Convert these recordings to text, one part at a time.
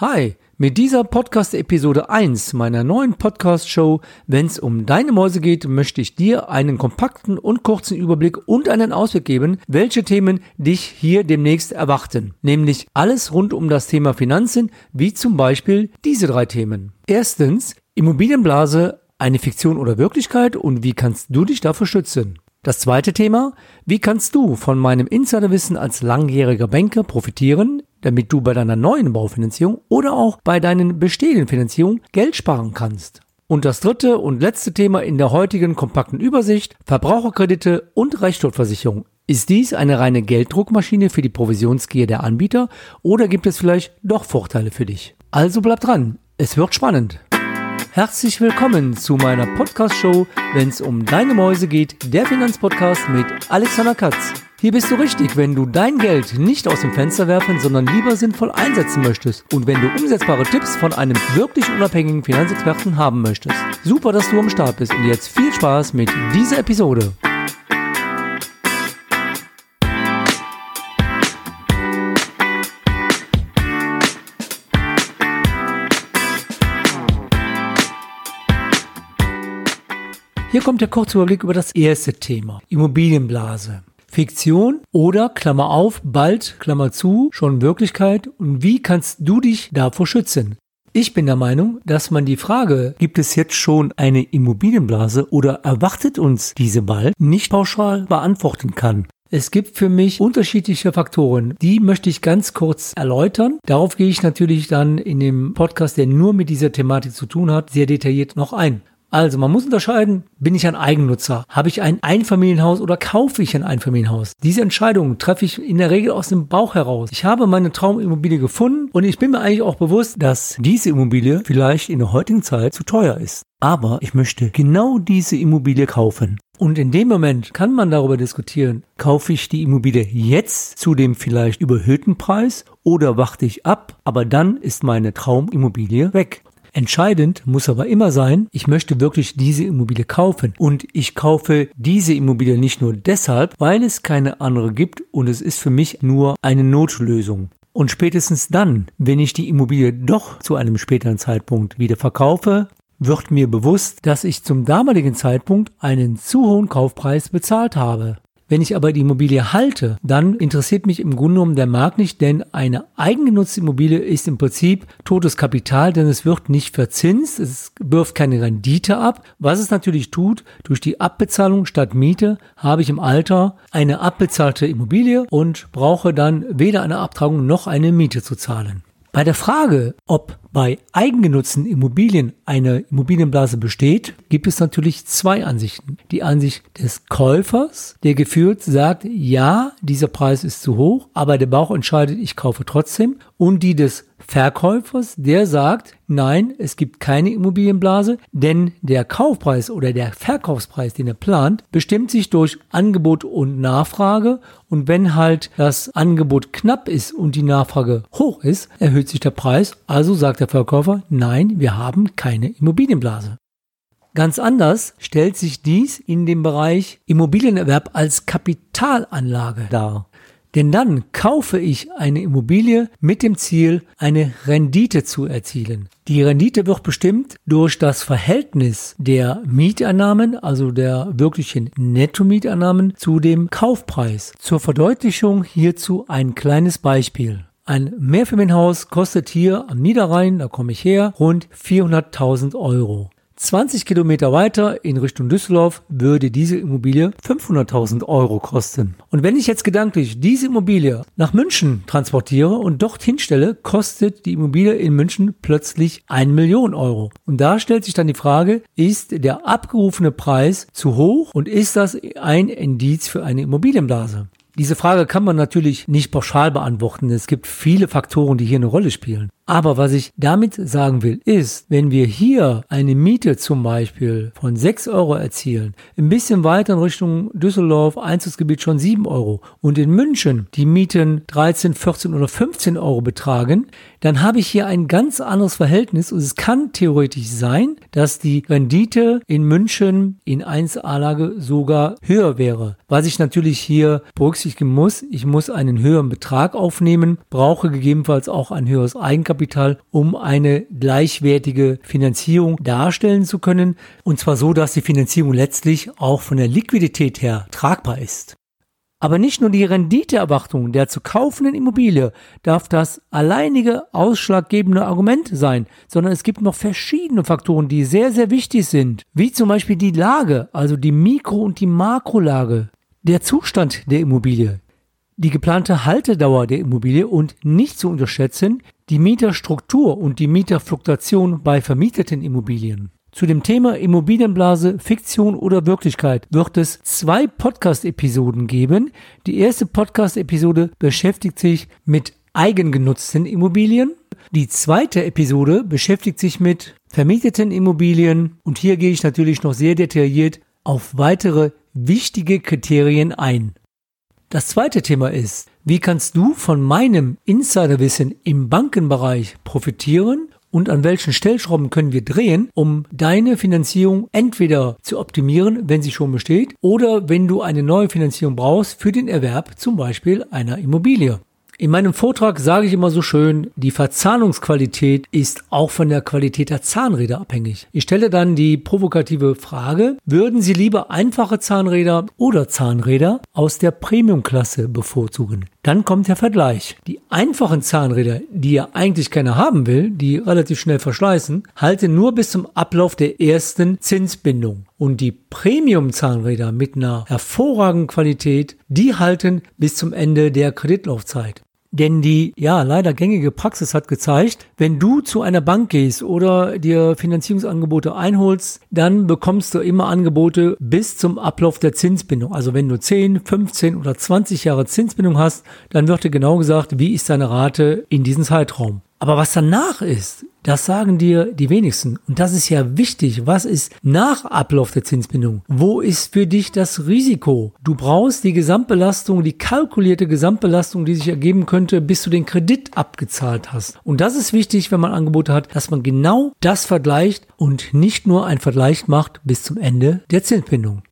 Hi, mit dieser Podcast-Episode 1 meiner neuen Podcast-Show, wenn es um deine Mäuse geht, möchte ich dir einen kompakten und kurzen Überblick und einen Ausblick geben, welche Themen dich hier demnächst erwarten. Nämlich alles rund um das Thema Finanzen, wie zum Beispiel diese drei Themen. Erstens, Immobilienblase, eine Fiktion oder Wirklichkeit und wie kannst du dich dafür schützen? Das zweite Thema, wie kannst du von meinem Insiderwissen als langjähriger Banker profitieren? damit du bei deiner neuen Baufinanzierung oder auch bei deinen bestehenden Finanzierungen Geld sparen kannst. Und das dritte und letzte Thema in der heutigen kompakten Übersicht, Verbraucherkredite und Rechtsstaatversicherung. Ist dies eine reine Gelddruckmaschine für die Provisionsgier der Anbieter oder gibt es vielleicht doch Vorteile für dich? Also bleib dran, es wird spannend. Herzlich willkommen zu meiner Podcast-Show, wenn es um deine Mäuse geht, der Finanzpodcast mit Alexander Katz. Hier bist du richtig, wenn du dein Geld nicht aus dem Fenster werfen, sondern lieber sinnvoll einsetzen möchtest und wenn du umsetzbare Tipps von einem wirklich unabhängigen Finanzexperten haben möchtest. Super, dass du am Start bist und jetzt viel Spaß mit dieser Episode. Hier kommt der kurze Überblick über das erste Thema, Immobilienblase. Fiktion oder Klammer auf, bald, Klammer zu, schon Wirklichkeit und wie kannst du dich davor schützen? Ich bin der Meinung, dass man die Frage, gibt es jetzt schon eine Immobilienblase oder erwartet uns diese bald, nicht pauschal beantworten kann. Es gibt für mich unterschiedliche Faktoren. Die möchte ich ganz kurz erläutern. Darauf gehe ich natürlich dann in dem Podcast, der nur mit dieser Thematik zu tun hat, sehr detailliert noch ein. Also man muss unterscheiden, bin ich ein Eigennutzer? Habe ich ein Einfamilienhaus oder kaufe ich ein Einfamilienhaus? Diese Entscheidung treffe ich in der Regel aus dem Bauch heraus. Ich habe meine Traumimmobilie gefunden und ich bin mir eigentlich auch bewusst, dass diese Immobilie vielleicht in der heutigen Zeit zu teuer ist. Aber ich möchte genau diese Immobilie kaufen. Und in dem Moment kann man darüber diskutieren, kaufe ich die Immobilie jetzt zu dem vielleicht überhöhten Preis oder warte ich ab, aber dann ist meine Traumimmobilie weg. Entscheidend muss aber immer sein, ich möchte wirklich diese Immobilie kaufen. Und ich kaufe diese Immobilie nicht nur deshalb, weil es keine andere gibt und es ist für mich nur eine Notlösung. Und spätestens dann, wenn ich die Immobilie doch zu einem späteren Zeitpunkt wieder verkaufe, wird mir bewusst, dass ich zum damaligen Zeitpunkt einen zu hohen Kaufpreis bezahlt habe. Wenn ich aber die Immobilie halte, dann interessiert mich im Grunde genommen der Markt nicht, denn eine eigengenutzte Immobilie ist im Prinzip totes Kapital, denn es wird nicht verzinst, es wirft keine Rendite ab. Was es natürlich tut, durch die Abbezahlung statt Miete habe ich im Alter eine abbezahlte Immobilie und brauche dann weder eine Abtragung noch eine Miete zu zahlen. Bei der Frage, ob bei eigengenutzten Immobilien eine Immobilienblase besteht, gibt es natürlich zwei Ansichten. Die Ansicht des Käufers, der gefühlt sagt, ja, dieser Preis ist zu hoch, aber der Bauch entscheidet, ich kaufe trotzdem. Und die des Verkäufers, der sagt, nein, es gibt keine Immobilienblase, denn der Kaufpreis oder der Verkaufspreis, den er plant, bestimmt sich durch Angebot und Nachfrage. Und wenn halt das Angebot knapp ist und die Nachfrage hoch ist, erhöht sich der Preis. Also sagt der Verkäufer, nein, wir haben keine Immobilienblase. Ganz anders stellt sich dies in dem Bereich Immobilienerwerb als Kapitalanlage dar. Denn dann kaufe ich eine Immobilie mit dem Ziel, eine Rendite zu erzielen. Die Rendite wird bestimmt durch das Verhältnis der Mieteinnahmen, also der wirklichen Netto-Mieteinnahmen zu dem Kaufpreis. Zur Verdeutlichung hierzu ein kleines Beispiel. Ein Mehrfamilienhaus kostet hier am Niederrhein, da komme ich her, rund 400.000 Euro. 20 Kilometer weiter in Richtung Düsseldorf würde diese Immobilie 500.000 Euro kosten. Und wenn ich jetzt gedanklich diese Immobilie nach München transportiere und dorthin stelle, kostet die Immobilie in München plötzlich 1 Million Euro. Und da stellt sich dann die Frage, ist der abgerufene Preis zu hoch und ist das ein Indiz für eine Immobilienblase? Diese Frage kann man natürlich nicht pauschal beantworten. Es gibt viele Faktoren, die hier eine Rolle spielen. Aber was ich damit sagen will, ist, wenn wir hier eine Miete zum Beispiel von 6 Euro erzielen, ein bisschen weiter in Richtung Düsseldorf, Einzugsgebiet schon 7 Euro und in München die Mieten 13, 14 oder 15 Euro betragen, dann habe ich hier ein ganz anderes Verhältnis und es kann theoretisch sein, dass die Rendite in München in 1A-Lage sogar höher wäre. Was ich natürlich hier berücksichtigen muss, ich muss einen höheren Betrag aufnehmen, brauche gegebenenfalls auch ein höheres Eigenkapital Eigenkapital, um eine gleichwertige Finanzierung darstellen zu können. Und zwar so, dass die Finanzierung letztlich auch von der Liquidität her tragbar ist. Aber nicht nur die Renditeerwartung der zu kaufenden Immobilie darf das alleinige ausschlaggebende Argument sein, sondern es gibt noch verschiedene Faktoren, die sehr, sehr wichtig sind, wie zum Beispiel die Lage, also die Mikro- und die Makrolage, der Zustand der Immobilie, die geplante Haltedauer der Immobilie und nicht zu unterschätzen die Mieterstruktur und die Mieterfluktuation bei vermieteten Immobilien. Zu dem Thema Immobilienblase, Fiktion oder Wirklichkeit wird es zwei Podcast-Episoden geben. Die erste Podcast-Episode beschäftigt sich mit eigengenutzten Immobilien. Die zweite Episode beschäftigt sich mit vermieteten Immobilien und hier gehe ich natürlich noch sehr detailliert auf weitere wichtige Kriterien ein. Das zweite Thema ist, wie kannst du von meinem Insiderwissen im Bankenbereich profitieren und an welchen Stellschrauben können wir drehen, um deine Finanzierung entweder zu optimieren, wenn sie schon besteht, oder wenn du eine neue Finanzierung brauchst für den Erwerb zum Beispiel einer Immobilie. In meinem Vortrag sage ich immer so schön, die Verzahnungsqualität ist auch von der Qualität der Zahnräder abhängig. Ich stelle dann die provokative Frage, würden Sie lieber einfache Zahnräder oder Zahnräder aus der Premiumklasse bevorzugen? Dann kommt der Vergleich. Die einfachen Zahnräder, die ja eigentlich keiner haben will, die relativ schnell verschleißen, halten nur bis zum Ablauf der ersten Zinsbindung. Und die Premium-Zahnräder mit einer hervorragenden Qualität, die halten bis zum Ende der Kreditlaufzeit. Denn die, ja, leider gängige Praxis hat gezeigt, wenn du zu einer Bank gehst oder dir Finanzierungsangebote einholst, dann bekommst du immer Angebote bis zum Ablauf der Zinsbindung. Also wenn du 10, 15 oder 20 Jahre Zinsbindung hast, dann wird dir genau gesagt, wie ist deine Rate in diesem Zeitraum. Aber was danach ist, das sagen dir die wenigsten. Und das ist ja wichtig. Was ist nach Ablauf der Zinsbindung? Wo ist für dich das Risiko? Du brauchst die Gesamtbelastung, die kalkulierte Gesamtbelastung, die sich ergeben könnte, bis du den Kredit abgezahlt hast. Und das ist wichtig, wenn man Angebote hat, dass man genau das vergleicht und nicht nur ein Vergleich macht bis zum Ende der Zinsbindung.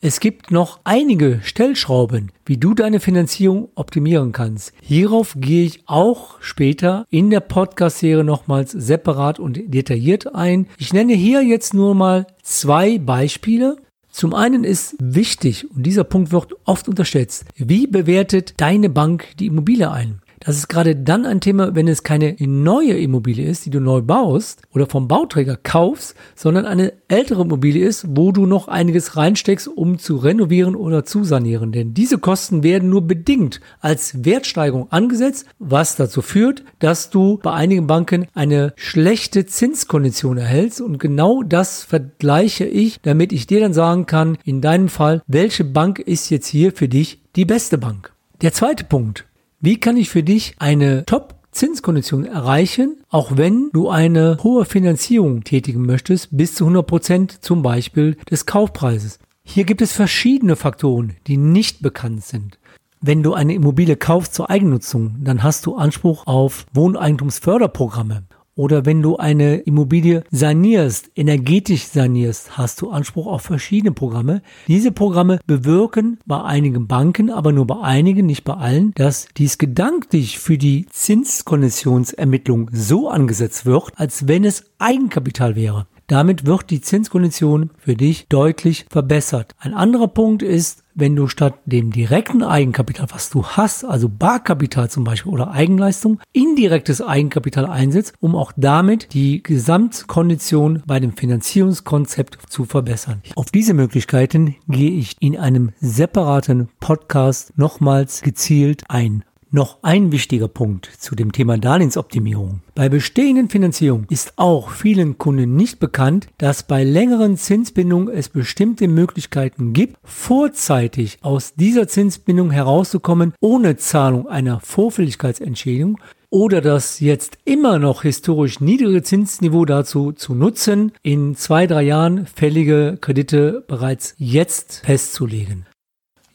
Es gibt noch einige Stellschrauben, wie du deine Finanzierung optimieren kannst. Hierauf gehe ich auch später in der Podcast-Serie nochmals separat und detailliert ein. Ich nenne hier jetzt nur mal zwei Beispiele. Zum einen ist wichtig, und dieser Punkt wird oft unterschätzt, wie bewertet deine Bank die Immobilie ein? Das ist gerade dann ein Thema, wenn es keine neue Immobilie ist, die du neu baust oder vom Bauträger kaufst, sondern eine ältere Immobilie ist, wo du noch einiges reinsteckst, um zu renovieren oder zu sanieren. Denn diese Kosten werden nur bedingt als Wertsteigerung angesetzt, was dazu führt, dass du bei einigen Banken eine schlechte Zinskondition erhältst. Und genau das vergleiche ich, damit ich dir dann sagen kann, in deinem Fall, welche Bank ist jetzt hier für dich die beste Bank. Der zweite Punkt. Wie kann ich für dich eine Top Zinskondition erreichen, auch wenn du eine hohe Finanzierung tätigen möchtest, bis zu 100 Prozent zum Beispiel des Kaufpreises. Hier gibt es verschiedene Faktoren, die nicht bekannt sind. Wenn du eine Immobilie kaufst zur Eigennutzung, dann hast du Anspruch auf Wohneigentumsförderprogramme. Oder wenn du eine Immobilie sanierst, energetisch sanierst, hast du Anspruch auf verschiedene Programme. Diese Programme bewirken bei einigen Banken, aber nur bei einigen, nicht bei allen, dass dies gedanklich für die Zinskonditionsvermittlung so angesetzt wird, als wenn es Eigenkapital wäre. Damit wird die Zinskondition für dich deutlich verbessert. Ein anderer Punkt ist, wenn du statt dem direkten Eigenkapital, was du hast, also Barkapital zum Beispiel oder Eigenleistung, indirektes Eigenkapital einsetzt, um auch damit die Gesamtkondition bei dem Finanzierungskonzept zu verbessern. Auf diese Möglichkeiten gehe ich in einem separaten Podcast nochmals gezielt ein. Noch ein wichtiger Punkt zu dem Thema Darlehensoptimierung. Bei bestehenden Finanzierungen ist auch vielen Kunden nicht bekannt, dass bei längeren Zinsbindungen es bestimmte Möglichkeiten gibt, vorzeitig aus dieser Zinsbindung herauszukommen, ohne Zahlung einer Vorfälligkeitsentschädigung oder das jetzt immer noch historisch niedrige Zinsniveau dazu zu nutzen, in zwei, drei Jahren fällige Kredite bereits jetzt festzulegen.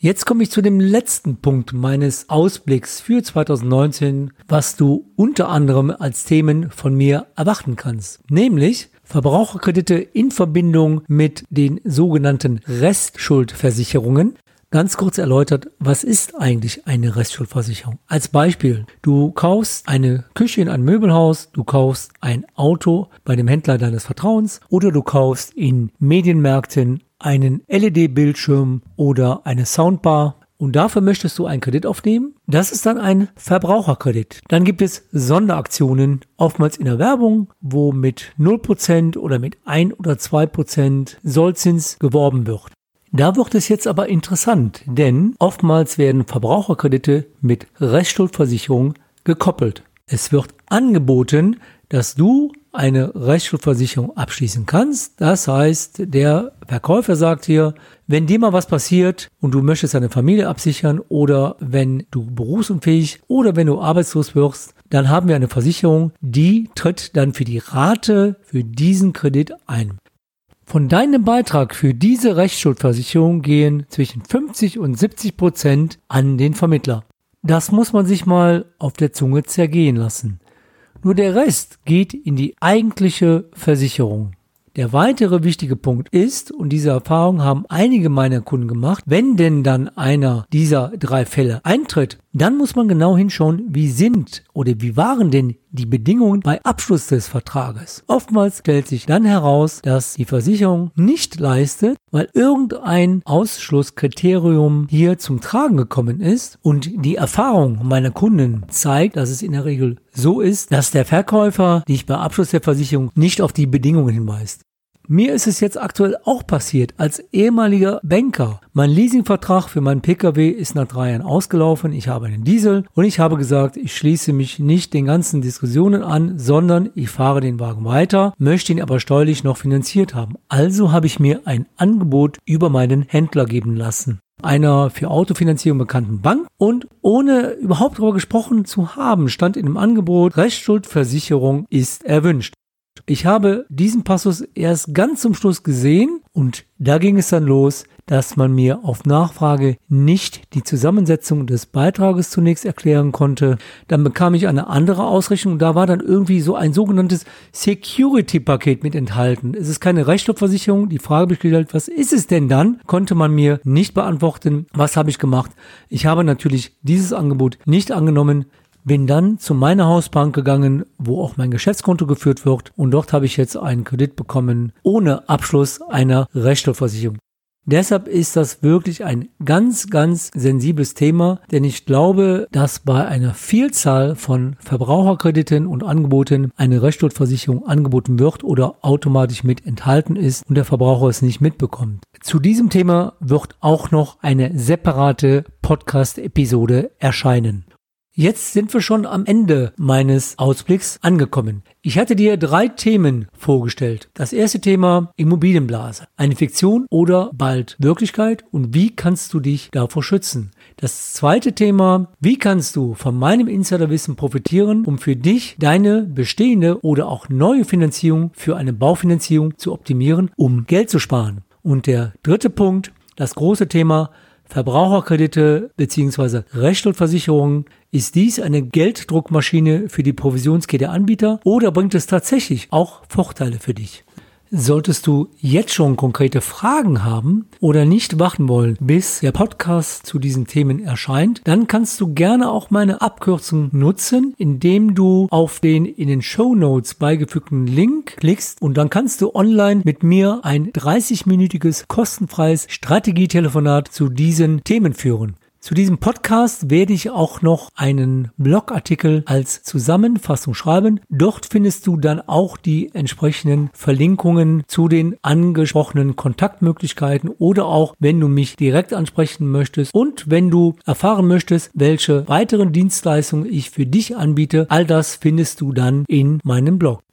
Jetzt komme ich zu dem letzten Punkt meines Ausblicks für 2019, was du unter anderem als Themen von mir erwarten kannst. Nämlich Verbraucherkredite in Verbindung mit den sogenannten Restschuldversicherungen. Ganz kurz erläutert, was ist eigentlich eine Restschuldversicherung? Als Beispiel, du kaufst eine Küche in einem Möbelhaus, du kaufst ein Auto bei dem Händler deines Vertrauens oder du kaufst in Medienmärkten einen LED-Bildschirm oder eine Soundbar und dafür möchtest du einen Kredit aufnehmen. Das ist dann ein Verbraucherkredit. Dann gibt es Sonderaktionen, oftmals in der Werbung, wo mit 0% oder mit 1 oder 2% Sollzins geworben wird. Da wird es jetzt aber interessant, denn oftmals werden Verbraucherkredite mit Restschuldversicherung gekoppelt. Es wird angeboten, dass du eine Rechtsschuldversicherung abschließen kannst. Das heißt, der Verkäufer sagt hier, wenn dir mal was passiert und du möchtest deine Familie absichern oder wenn du berufsunfähig oder wenn du arbeitslos wirst, dann haben wir eine Versicherung, die tritt dann für die Rate für diesen Kredit ein. Von deinem Beitrag für diese Rechtsschuldversicherung gehen zwischen 50 und 70 Prozent an den Vermittler. Das muss man sich mal auf der Zunge zergehen lassen. Nur der Rest geht in die eigentliche Versicherung. Der weitere wichtige Punkt ist, und diese Erfahrung haben einige meiner Kunden gemacht, wenn denn dann einer dieser drei Fälle eintritt, dann muss man genau hinschauen, wie sind oder wie waren denn die Bedingungen bei Abschluss des Vertrages. Oftmals stellt sich dann heraus, dass die Versicherung nicht leistet, weil irgendein Ausschlusskriterium hier zum Tragen gekommen ist und die Erfahrung meiner Kunden zeigt, dass es in der Regel so ist, dass der Verkäufer dich bei Abschluss der Versicherung nicht auf die Bedingungen hinweist. Mir ist es jetzt aktuell auch passiert als ehemaliger Banker. Mein Leasingvertrag für meinen Pkw ist nach drei Jahren ausgelaufen. Ich habe einen Diesel und ich habe gesagt, ich schließe mich nicht den ganzen Diskussionen an, sondern ich fahre den Wagen weiter, möchte ihn aber steuerlich noch finanziert haben. Also habe ich mir ein Angebot über meinen Händler geben lassen einer für Autofinanzierung bekannten Bank und ohne überhaupt darüber gesprochen zu haben, stand in dem Angebot, Rechtsschuldversicherung ist erwünscht. Ich habe diesen Passus erst ganz zum Schluss gesehen und da ging es dann los, dass man mir auf Nachfrage nicht die Zusammensetzung des Beitrages zunächst erklären konnte. Dann bekam ich eine andere Ausrechnung. Da war dann irgendwie so ein sogenanntes Security-Paket mit enthalten. Es ist keine Rechtsstoffversicherung. Die Frage besteht was ist es denn dann? Konnte man mir nicht beantworten. Was habe ich gemacht? Ich habe natürlich dieses Angebot nicht angenommen. Bin dann zu meiner Hausbank gegangen, wo auch mein Geschäftskonto geführt wird und dort habe ich jetzt einen Kredit bekommen ohne Abschluss einer Rechtsstoffversicherung. Deshalb ist das wirklich ein ganz, ganz sensibles Thema, denn ich glaube, dass bei einer Vielzahl von Verbraucherkrediten und Angeboten eine Rechtsschuldversicherung angeboten wird oder automatisch mit enthalten ist und der Verbraucher es nicht mitbekommt. Zu diesem Thema wird auch noch eine separate Podcast-Episode erscheinen. Jetzt sind wir schon am Ende meines Ausblicks angekommen. Ich hatte dir drei Themen vorgestellt. Das erste Thema Immobilienblase. Eine Fiktion oder bald Wirklichkeit und wie kannst du dich davor schützen? Das zweite Thema, wie kannst du von meinem Insiderwissen profitieren, um für dich deine bestehende oder auch neue Finanzierung für eine Baufinanzierung zu optimieren, um Geld zu sparen? Und der dritte Punkt, das große Thema Verbraucherkredite bzw. Rechtsschuldversicherungen ist dies eine Gelddruckmaschine für die Provisionskette Anbieter oder bringt es tatsächlich auch Vorteile für dich? Solltest du jetzt schon konkrete Fragen haben oder nicht warten wollen, bis der Podcast zu diesen Themen erscheint, dann kannst du gerne auch meine Abkürzung nutzen, indem du auf den in den Show Notes beigefügten Link klickst und dann kannst du online mit mir ein 30-minütiges kostenfreies Strategietelefonat zu diesen Themen führen. Zu diesem Podcast werde ich auch noch einen Blogartikel als Zusammenfassung schreiben. Dort findest du dann auch die entsprechenden Verlinkungen zu den angesprochenen Kontaktmöglichkeiten oder auch, wenn du mich direkt ansprechen möchtest und wenn du erfahren möchtest, welche weiteren Dienstleistungen ich für dich anbiete. All das findest du dann in meinem Blog.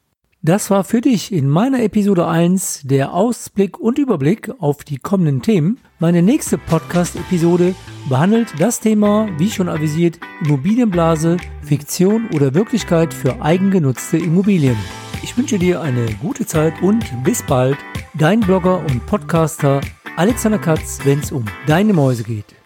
Das war für dich in meiner Episode 1 der Ausblick und Überblick auf die kommenden Themen. Meine nächste Podcast-Episode behandelt das Thema, wie schon avisiert, Immobilienblase, Fiktion oder Wirklichkeit für eigengenutzte Immobilien. Ich wünsche dir eine gute Zeit und bis bald. Dein Blogger und Podcaster Alexander Katz, wenn es um deine Mäuse geht.